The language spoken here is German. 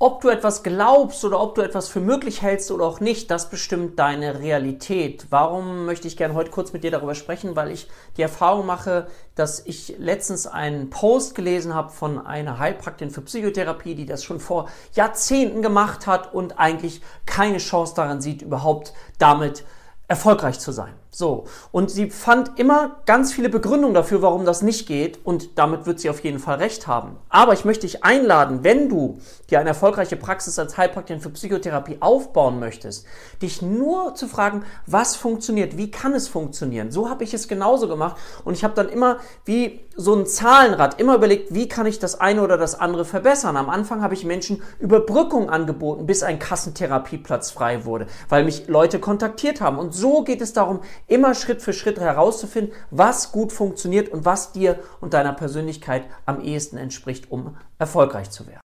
Ob du etwas glaubst oder ob du etwas für möglich hältst oder auch nicht, das bestimmt deine Realität. Warum möchte ich gerne heute kurz mit dir darüber sprechen? Weil ich die Erfahrung mache, dass ich letztens einen Post gelesen habe von einer Heilpraktikerin für Psychotherapie, die das schon vor Jahrzehnten gemacht hat und eigentlich keine Chance daran sieht, überhaupt damit erfolgreich zu sein. So. Und sie fand immer ganz viele Begründungen dafür, warum das nicht geht. Und damit wird sie auf jeden Fall recht haben. Aber ich möchte dich einladen, wenn du dir eine erfolgreiche Praxis als Heilpraktikerin für Psychotherapie aufbauen möchtest, dich nur zu fragen, was funktioniert, wie kann es funktionieren. So habe ich es genauso gemacht. Und ich habe dann immer wie so ein Zahlenrad immer überlegt, wie kann ich das eine oder das andere verbessern. Am Anfang habe ich Menschen Überbrückung angeboten, bis ein Kassentherapieplatz frei wurde, weil mich Leute kontaktiert haben. Und so geht es darum, immer Schritt für Schritt herauszufinden, was gut funktioniert und was dir und deiner Persönlichkeit am ehesten entspricht, um erfolgreich zu werden.